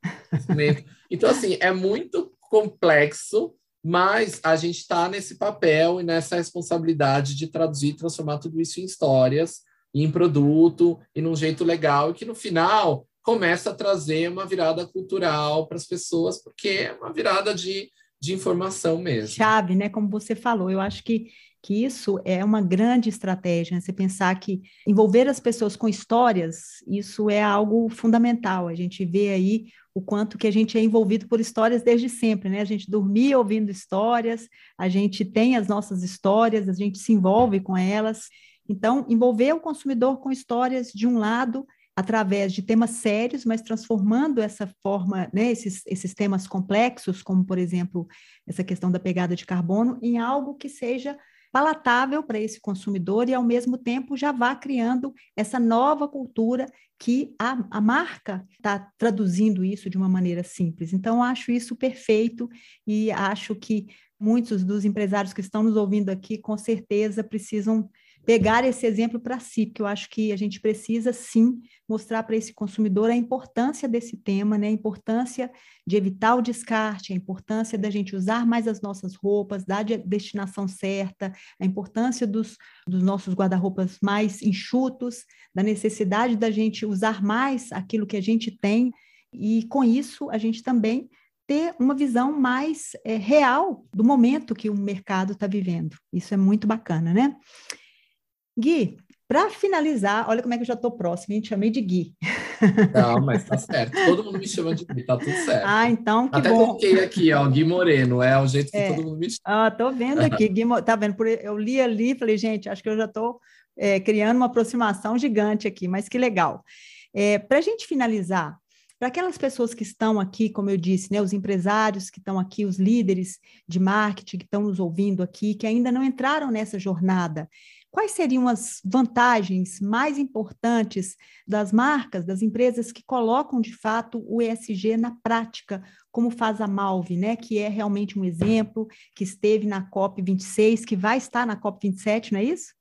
Então assim é muito complexo, mas a gente está nesse papel e nessa responsabilidade de traduzir e transformar tudo isso em histórias, em produto e num jeito legal e que no final começa a trazer uma virada cultural para as pessoas, porque é uma virada de de informação mesmo. Chave, né? Como você falou, eu acho que, que isso é uma grande estratégia. Né? Você pensar que envolver as pessoas com histórias, isso é algo fundamental. A gente vê aí o quanto que a gente é envolvido por histórias desde sempre, né? A gente dormia ouvindo histórias, a gente tem as nossas histórias, a gente se envolve com elas. Então, envolver o consumidor com histórias de um lado através de temas sérios, mas transformando essa forma, né, esses, esses temas complexos, como, por exemplo, essa questão da pegada de carbono, em algo que seja palatável para esse consumidor e, ao mesmo tempo, já vá criando essa nova cultura que a, a marca está traduzindo isso de uma maneira simples. Então, acho isso perfeito e acho que muitos dos empresários que estão nos ouvindo aqui, com certeza, precisam pegar esse exemplo para si, porque eu acho que a gente precisa sim mostrar para esse consumidor a importância desse tema, né? a importância de evitar o descarte, a importância da gente usar mais as nossas roupas, da destinação certa, a importância dos, dos nossos guarda-roupas mais enxutos, da necessidade da gente usar mais aquilo que a gente tem, e com isso a gente também ter uma visão mais é, real do momento que o mercado está vivendo. Isso é muito bacana, né? Gui, para finalizar, olha como é que eu já estou próximo, hein? Te chamei de Gui. Não, mas tá certo. Todo mundo me chama de Gui, tá tudo certo. Ah, então que Até bom. coloquei aqui, ó, Gui Moreno, é o jeito que é. todo mundo me chama. Ah, tô vendo aqui, <laughs> Gui, tá vendo? Eu li ali, falei, gente, acho que eu já estou é, criando uma aproximação gigante aqui, mas que legal. É, para a gente finalizar, para aquelas pessoas que estão aqui, como eu disse, né, os empresários que estão aqui, os líderes de marketing que estão nos ouvindo aqui, que ainda não entraram nessa jornada, Quais seriam as vantagens mais importantes das marcas, das empresas que colocam de fato o ESG na prática, como faz a Malve, né, que é realmente um exemplo, que esteve na COP 26, que vai estar na COP 27, não é isso?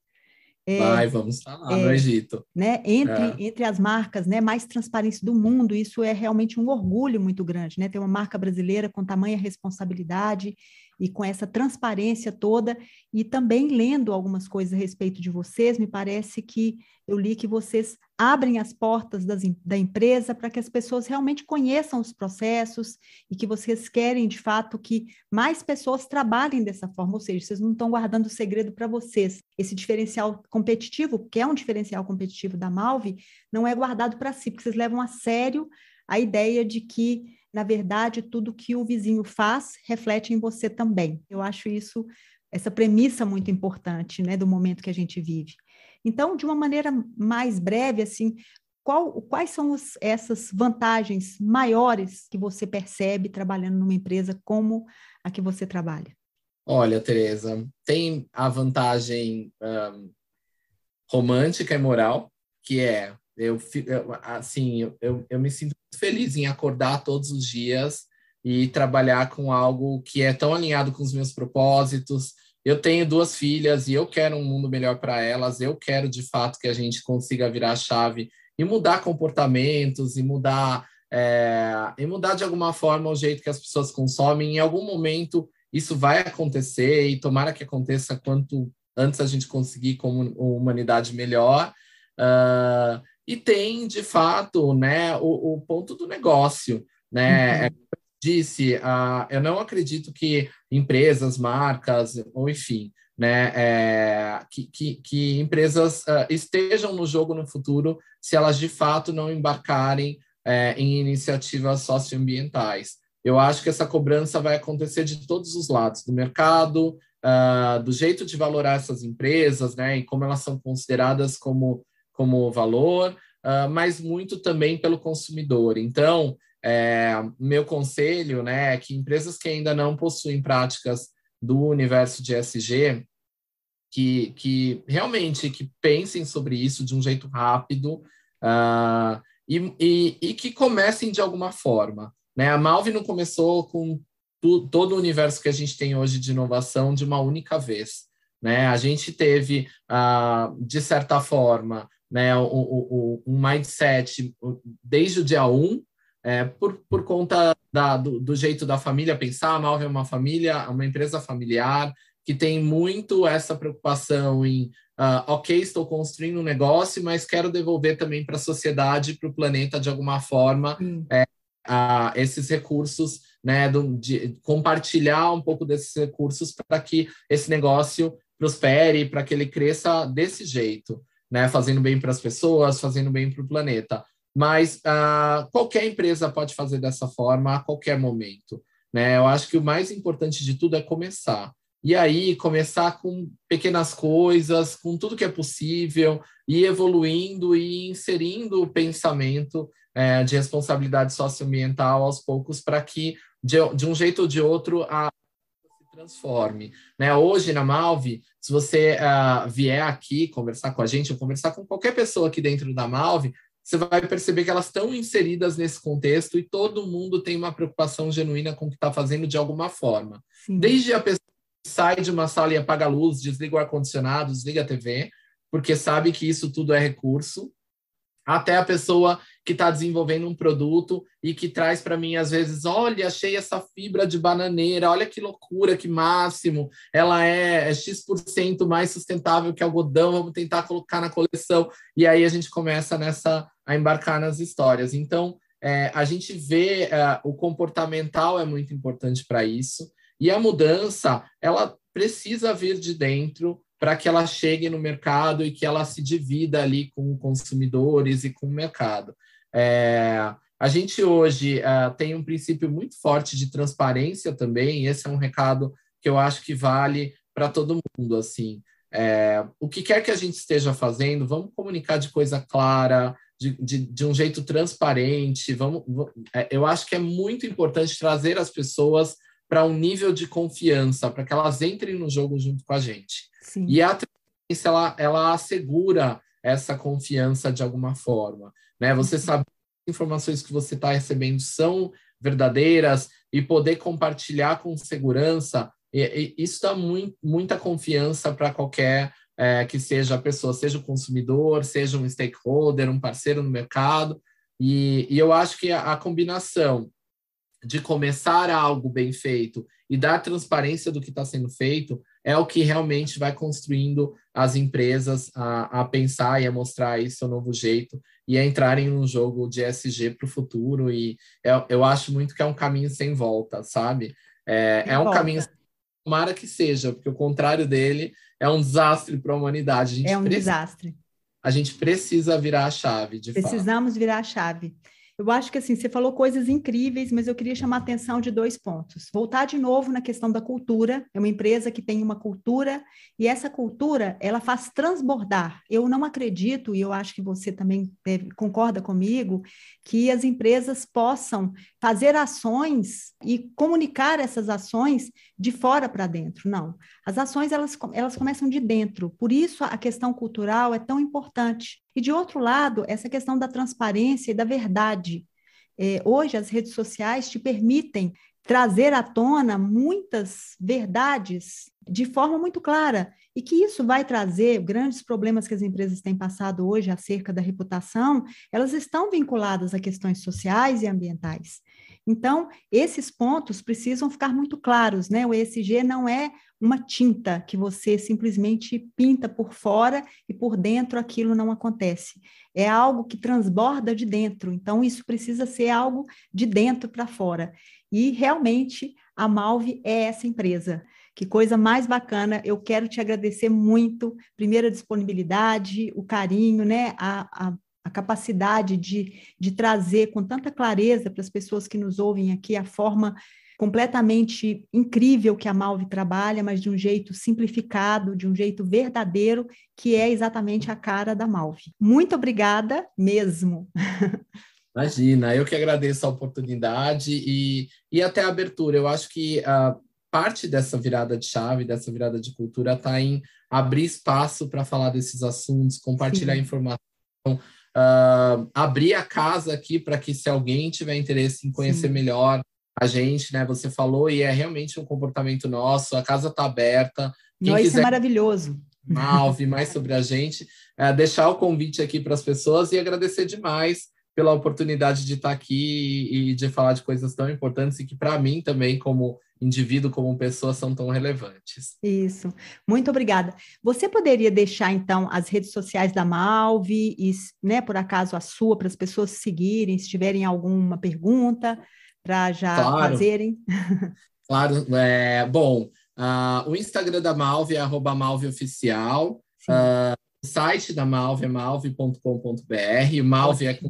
É, vai, vamos estar lá é, no Egito. Né, entre, é. entre as marcas né, mais transparentes do mundo, isso é realmente um orgulho muito grande, né? Ter uma marca brasileira com tamanha responsabilidade e com essa transparência toda, e também lendo algumas coisas a respeito de vocês, me parece que eu li que vocês abrem as portas das, da empresa para que as pessoas realmente conheçam os processos e que vocês querem, de fato, que mais pessoas trabalhem dessa forma, ou seja, vocês não estão guardando segredo para vocês. Esse diferencial competitivo, que é um diferencial competitivo da Malve, não é guardado para si, porque vocês levam a sério a ideia de que na verdade, tudo que o vizinho faz reflete em você também. Eu acho isso, essa premissa muito importante, né, do momento que a gente vive. Então, de uma maneira mais breve, assim, qual, quais são os, essas vantagens maiores que você percebe trabalhando numa empresa como a que você trabalha? Olha, Tereza, tem a vantagem um, romântica e moral, que é eu, assim, eu, eu me sinto feliz em acordar todos os dias e trabalhar com algo que é tão alinhado com os meus propósitos. Eu tenho duas filhas e eu quero um mundo melhor para elas. Eu quero, de fato, que a gente consiga virar chave e mudar comportamentos e mudar é, e mudar de alguma forma o jeito que as pessoas consomem. Em algum momento isso vai acontecer e tomara que aconteça quanto antes a gente conseguir como humanidade melhor. Uh, e tem, de fato, né, o, o ponto do negócio. Né? Uhum. É, disse, uh, eu não acredito que empresas, marcas, ou enfim, né, é, que, que, que, empresas uh, estejam no jogo no futuro se elas de fato não embarcarem é, em iniciativas socioambientais. Eu acho que essa cobrança vai acontecer de todos os lados, do mercado, uh, do jeito de valorar essas empresas, né, e como elas são consideradas como, como valor, uh, mas muito também pelo consumidor. Então, é, meu conselho né, é que empresas que ainda não possuem práticas do universo de SG, que, que realmente que pensem sobre isso de um jeito rápido uh, e, e, e, que comecem de alguma forma. Né? A Malve não começou com tu, todo o universo que a gente tem hoje de inovação de uma única vez. Né? A gente teve, uh, de certa forma, né, o, o, um mindset desde o dia 1, é, por, por conta da, do, do, jeito da família pensar, a Malve é uma família, uma empresa familiar, que tem muito essa preocupação em, uh, ok, estou construindo um negócio, mas quero devolver também para a sociedade, para o planeta, de alguma forma, é, uh, esses recursos, né, do, de compartilhar um pouco desses recursos para que esse negócio prospere, para que ele cresça desse jeito, né, fazendo bem para as pessoas, fazendo bem para o planeta. Mas uh, qualquer empresa pode fazer dessa forma a qualquer momento. Né? Eu acho que o mais importante de tudo é começar. E aí, começar com pequenas coisas, com tudo que é possível, e evoluindo e inserindo o pensamento é, de responsabilidade socioambiental aos poucos, para que, de, de, um jeito ou de outro, a transforme. Né? Hoje, na Malve, se você uh, vier aqui conversar com a gente, ou conversar com qualquer pessoa aqui dentro da Malve, você vai perceber que elas estão inseridas nesse contexto e todo mundo tem uma preocupação genuína com o que está fazendo de alguma forma. Sim. Desde a pessoa sai de uma sala e apaga a luz, desliga o ar-condicionado, desliga a TV, porque sabe que isso tudo é recurso, até a pessoa que está desenvolvendo um produto e que traz para mim, às vezes, olha, achei essa fibra de bananeira, olha que loucura, que máximo, ela é, é X% mais sustentável que algodão, vamos tentar colocar na coleção. E aí a gente começa nessa a embarcar nas histórias. Então, é, a gente vê é, o comportamental é muito importante para isso. E a mudança, ela precisa vir de dentro para que ela chegue no mercado e que ela se divida ali com consumidores e com o mercado. É, a gente hoje uh, tem um princípio muito forte de transparência também, esse é um recado que eu acho que vale para todo mundo, assim. É, o que quer que a gente esteja fazendo, vamos comunicar de coisa clara, de, de, de um jeito transparente, vamos, vamos, é, eu acho que é muito importante trazer as pessoas para um nível de confiança, para que elas entrem no jogo junto com a gente. Sim. E a transparência, ela, ela assegura essa confiança de alguma forma. Né? Você uhum. sabe que as informações que você está recebendo são verdadeiras e poder compartilhar com segurança, e, e isso dá muito, muita confiança para qualquer é, que seja a pessoa, seja o consumidor, seja um stakeholder, um parceiro no mercado. E, e eu acho que a, a combinação de começar algo bem feito e dar transparência do que está sendo feito é o que realmente vai construindo as empresas a, a pensar e a mostrar esse seu novo jeito e a entrarem no jogo de SG para o futuro. E eu, eu acho muito que é um caminho sem volta, sabe? É, é um volta. caminho, tomara que seja, porque o contrário dele é um desastre para a humanidade. É um precisa, desastre. A gente precisa virar a chave, de Precisamos fato. virar a chave. Eu acho que assim, você falou coisas incríveis, mas eu queria chamar a atenção de dois pontos. Voltar de novo na questão da cultura. É uma empresa que tem uma cultura e essa cultura, ela faz transbordar. Eu não acredito, e eu acho que você também deve, concorda comigo, que as empresas possam fazer ações e comunicar essas ações de fora para dentro. Não. As ações, elas, elas começam de dentro. Por isso, a questão cultural é tão importante. E, de outro lado, essa questão da transparência e da verdade. É, hoje, as redes sociais te permitem trazer à tona muitas verdades de forma muito clara e que isso vai trazer grandes problemas que as empresas têm passado hoje acerca da reputação, elas estão vinculadas a questões sociais e ambientais. Então, esses pontos precisam ficar muito claros, né? O ESG não é uma tinta que você simplesmente pinta por fora e por dentro aquilo não acontece. É algo que transborda de dentro. Então, isso precisa ser algo de dentro para fora. E realmente a Malve é essa empresa Que coisa mais bacana. Eu quero te agradecer muito. Primeiro, a disponibilidade, o carinho, né? A, a, a capacidade de, de trazer com tanta clareza para as pessoas que nos ouvem aqui a forma completamente incrível que a Malve trabalha, mas de um jeito simplificado, de um jeito verdadeiro, que é exatamente a cara da Malve. Muito obrigada mesmo. <laughs> Imagina, eu que agradeço a oportunidade e, e até a abertura. Eu acho que uh, parte dessa virada de chave, dessa virada de cultura, está em abrir espaço para falar desses assuntos, compartilhar Sim. informação, uh, abrir a casa aqui para que, se alguém tiver interesse em conhecer Sim. melhor a gente, né? Você falou, e é realmente um comportamento nosso, a casa está aberta. Quem Não, isso é maravilhoso. Malve mais sobre a gente, é, deixar o convite aqui para as pessoas e agradecer demais pela oportunidade de estar aqui e de falar de coisas tão importantes e que para mim também como indivíduo, como pessoa, são tão relevantes. Isso. Muito obrigada. Você poderia deixar então as redes sociais da Malve e, né, por acaso a sua para as pessoas seguirem, se tiverem alguma pergunta para já claro. fazerem? <laughs> Claro. É, bom, uh, o Instagram da Malve é arroba malveoficial. Uh, o site da Malve é malve.com.br. Malve é com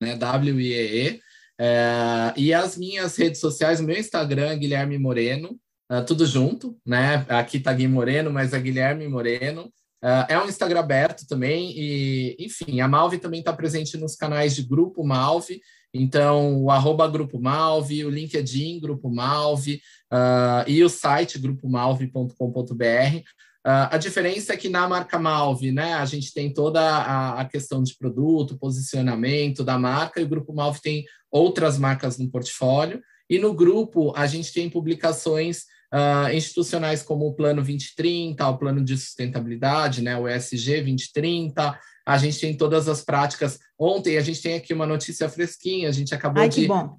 né? W-I-E-E. É, e as minhas redes sociais, meu Instagram é Guilherme Moreno, uh, tudo junto, né? Aqui tá Gui Moreno, mas é Guilherme Moreno. Uh, é um Instagram aberto também, e enfim, a Malve também está presente nos canais de Grupo Malve, então o arroba Grupo Malve, o LinkedIn Grupo Malve uh, e o site grupomalve.com.br. Uh, a diferença é que na marca Malve, né, a gente tem toda a, a, questão de produto, posicionamento da marca, e o Grupo Malve tem outras marcas no portfólio. E no grupo, a gente tem publicações uh, institucionais como o Plano 2030, o Plano de Sustentabilidade, né, o ESG 2030. A gente tem todas as práticas. Ontem, a gente tem aqui uma notícia fresquinha, a gente acabou Ai, de. Bom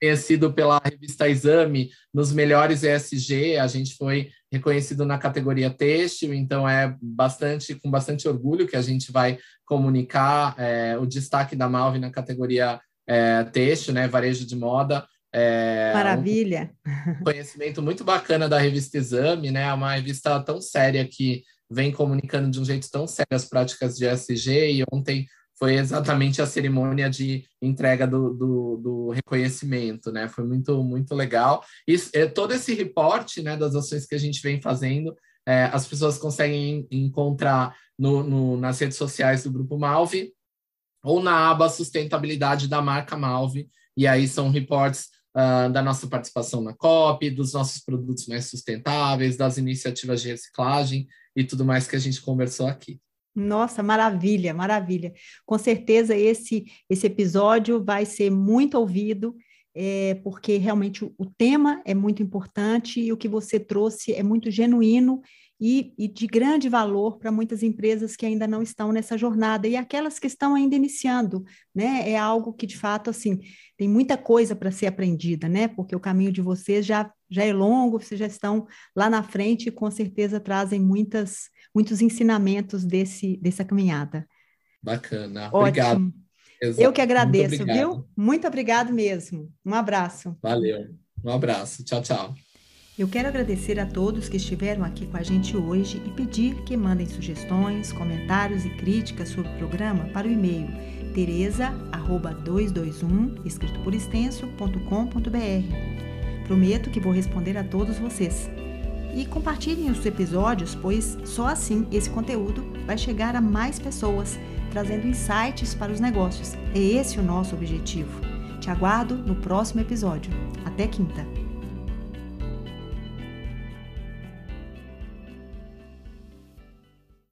reconhecido pela revista Exame nos melhores ESG, a gente foi reconhecido na categoria têxtil, então é bastante com bastante orgulho que a gente vai comunicar é, o destaque da Malve na categoria é, têxtil, né, varejo de moda. É, Maravilha! Um conhecimento muito bacana da revista Exame, né, é uma revista tão séria que vem comunicando de um jeito tão sério as práticas de ESG e ontem foi exatamente a cerimônia de entrega do, do, do, reconhecimento, né? Foi muito, muito legal. E é, todo esse reporte né, das ações que a gente vem fazendo, é, as pessoas conseguem encontrar no, no, nas redes sociais do Grupo Malve ou na aba sustentabilidade da marca Malve. E aí são reportes uh, da nossa participação na COP, dos nossos produtos mais sustentáveis, das iniciativas de reciclagem e tudo mais que a gente conversou aqui. Nossa, maravilha, maravilha. Com certeza esse esse episódio vai ser muito ouvido, é, porque realmente o, o, tema é muito importante e o que você trouxe é muito genuíno e, e de grande valor para muitas empresas que ainda não estão nessa jornada e aquelas que estão ainda iniciando, né? É algo que de fato assim tem muita coisa para ser aprendida, né? Porque o caminho de vocês já já é longo, vocês já estão lá na frente e com certeza trazem muitas muitos ensinamentos desse dessa caminhada. Bacana, Ótimo. obrigado. Exato. Eu que agradeço, Muito viu? Muito obrigado mesmo. Um abraço. Valeu. Um abraço. Tchau, tchau. Eu quero agradecer a todos que estiveram aqui com a gente hoje e pedir que mandem sugestões, comentários e críticas sobre o programa para o e-mail tereza@221 escrito por extenso.com.br. Prometo que vou responder a todos vocês. E compartilhem os episódios, pois só assim esse conteúdo vai chegar a mais pessoas, trazendo insights para os negócios. É esse o nosso objetivo. Te aguardo no próximo episódio. Até quinta!